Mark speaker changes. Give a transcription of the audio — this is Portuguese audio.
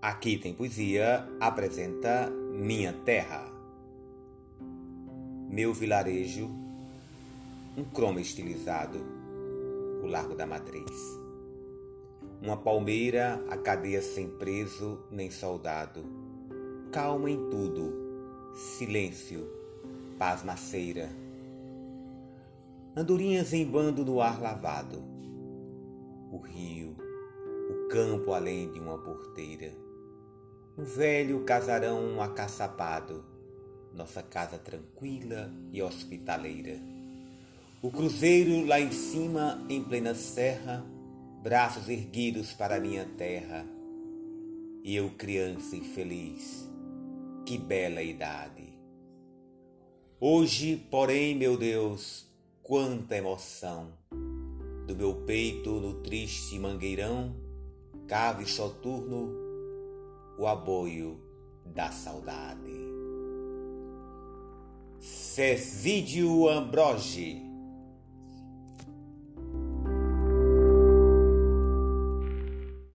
Speaker 1: Aqui tem poesia apresenta Minha Terra. Meu vilarejo, um croma estilizado, o Largo da Matriz. Uma palmeira, a cadeia sem preso nem soldado. Calma em tudo, silêncio, paz maceira. Andorinhas em bando no ar lavado. O rio, o campo além de uma porteira um velho casarão acaçapado, nossa casa tranquila e hospitaleira. O cruzeiro lá em cima, em plena serra, braços erguidos para minha terra. E eu, criança infeliz, que bela idade. Hoje, porém, meu Deus, quanta emoção! Do meu peito no triste mangueirão, cave soturno o aboio da saudade. Cesídio Ambroge